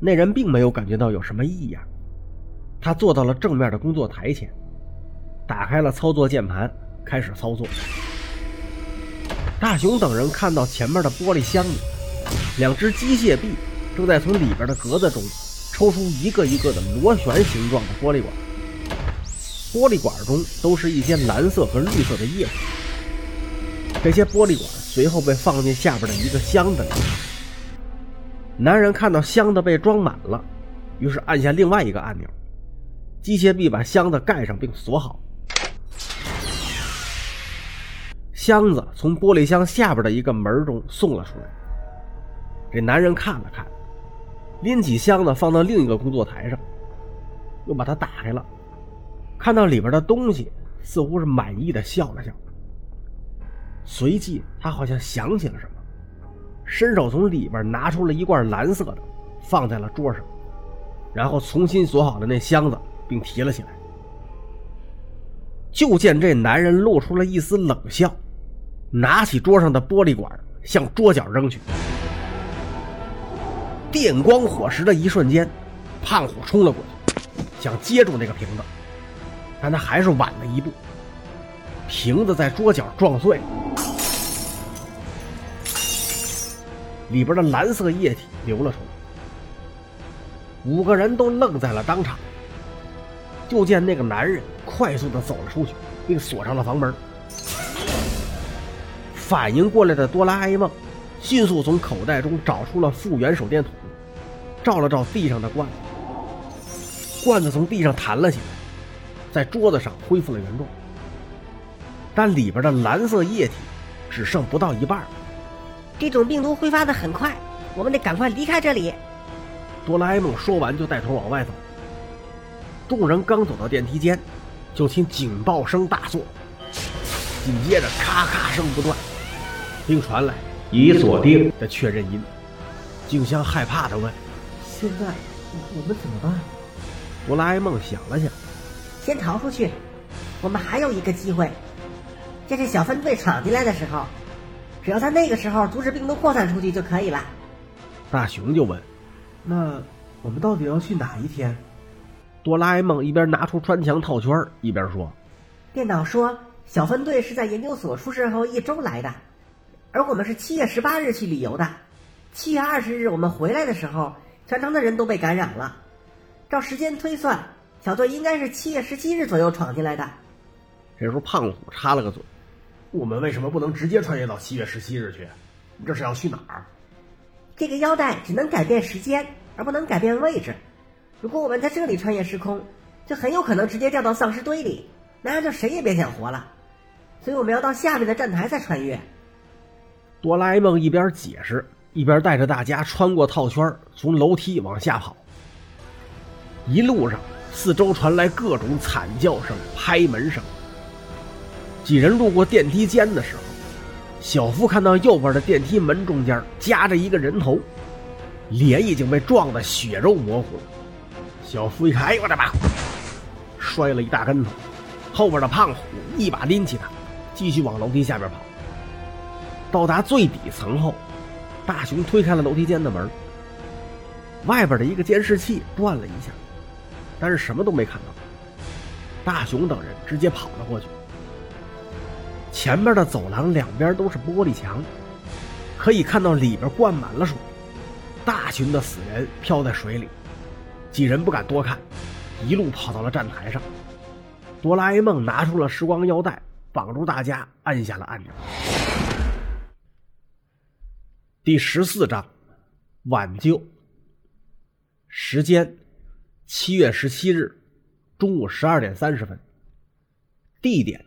那人并没有感觉到有什么异样。他坐到了正面的工作台前，打开了操作键盘，开始操作。大雄等人看到前面的玻璃箱里，两只机械臂正在从里边的格子中抽出一个一个的螺旋形状的玻璃管，玻璃管中都是一些蓝色和绿色的液体。这些玻璃管随后被放进下边的一个箱子里。男人看到箱子被装满了，于是按下另外一个按钮，机械臂把箱子盖上并锁好。箱子从玻璃箱下边的一个门中送了出来。这男人看了看，拎起箱子放到另一个工作台上，又把它打开了，看到里边的东西，似乎是满意的笑了笑。随即，他好像想起了什么，伸手从里边拿出了一罐蓝色的，放在了桌上，然后重新锁好了那箱子，并提了起来。就见这男人露出了一丝冷笑。拿起桌上的玻璃管，向桌角扔去。电光火石的一瞬间，胖虎冲了过去，想接住那个瓶子，但他还是晚了一步。瓶子在桌角撞碎了，里边的蓝色液体流了出来。五个人都愣在了当场。就见那个男人快速的走了出去，并锁上了房门。反应过来的哆啦 A 梦，迅速从口袋中找出了复原手电筒，照了照地上的罐子，罐子从地上弹了起来，在桌子上恢复了原状，但里边的蓝色液体只剩不到一半。这种病毒挥发的很快，我们得赶快离开这里。哆啦 A 梦说完就带头往外走。众人刚走到电梯间，就听警报声大作，紧接着咔咔声不断。并传来“已锁定”的确认音。静香害怕的问：“现在我们怎么办？”哆啦 A 梦想了想：“先逃出去，我们还有一个机会，这是小分队闯进来的时候，只要在那个时候阻止病毒扩散出去就可以了。”大雄就问：“那我们到底要去哪一天？”哆啦 A 梦一边拿出穿墙套圈，一边说：“电脑说小分队是在研究所出事后一周来的。”而我们是七月十八日去旅游的，七月二十日我们回来的时候，全城的人都被感染了。照时间推算，小队应该是七月十七日左右闯进来的。这时候，胖虎插了个嘴：“我们为什么不能直接穿越到七月十七日去？你这是要去哪儿？”这个腰带只能改变时间，而不能改变位置。如果我们在这里穿越时空，就很有可能直接掉到丧尸堆里，那样就谁也别想活了。所以我们要到下面的站台再穿越。哆啦 A 梦一边解释，一边带着大家穿过套圈，从楼梯往下跑。一路上，四周传来各种惨叫声、拍门声。几人路过电梯间的时候，小夫看到右边的电梯门中间夹着一个人头，脸已经被撞得血肉模糊。小夫一看，哎呦我的妈！摔了一大跟头。后边的胖虎一把拎起他，继续往楼梯下边跑。到达最底层后，大雄推开了楼梯间的门。外边的一个监视器转了一下，但是什么都没看到。大雄等人直接跑了过去。前面的走廊两边都是玻璃墙，可以看到里边灌满了水，大群的死人漂在水里。几人不敢多看，一路跑到了站台上。哆啦 A 梦拿出了时光腰带，绑住大家，按下了按钮。第十四章，挽救。时间：七月十七日中午十二点三十分。地点：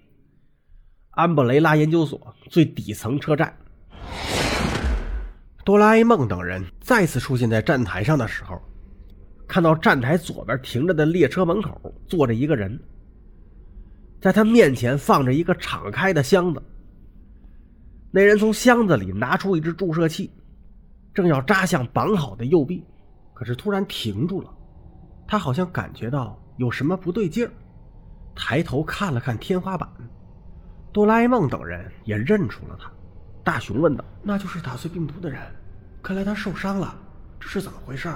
安布雷拉研究所最底层车站。哆啦 A 梦等人再次出现在站台上的时候，看到站台左边停着的列车门口坐着一个人，在他面前放着一个敞开的箱子。那人从箱子里拿出一支注射器，正要扎向绑好的右臂，可是突然停住了。他好像感觉到有什么不对劲儿，抬头看了看天花板。哆啦 A 梦等人也认出了他。大雄问道：“那就是打碎病毒的人，看来他受伤了，这是怎么回事？”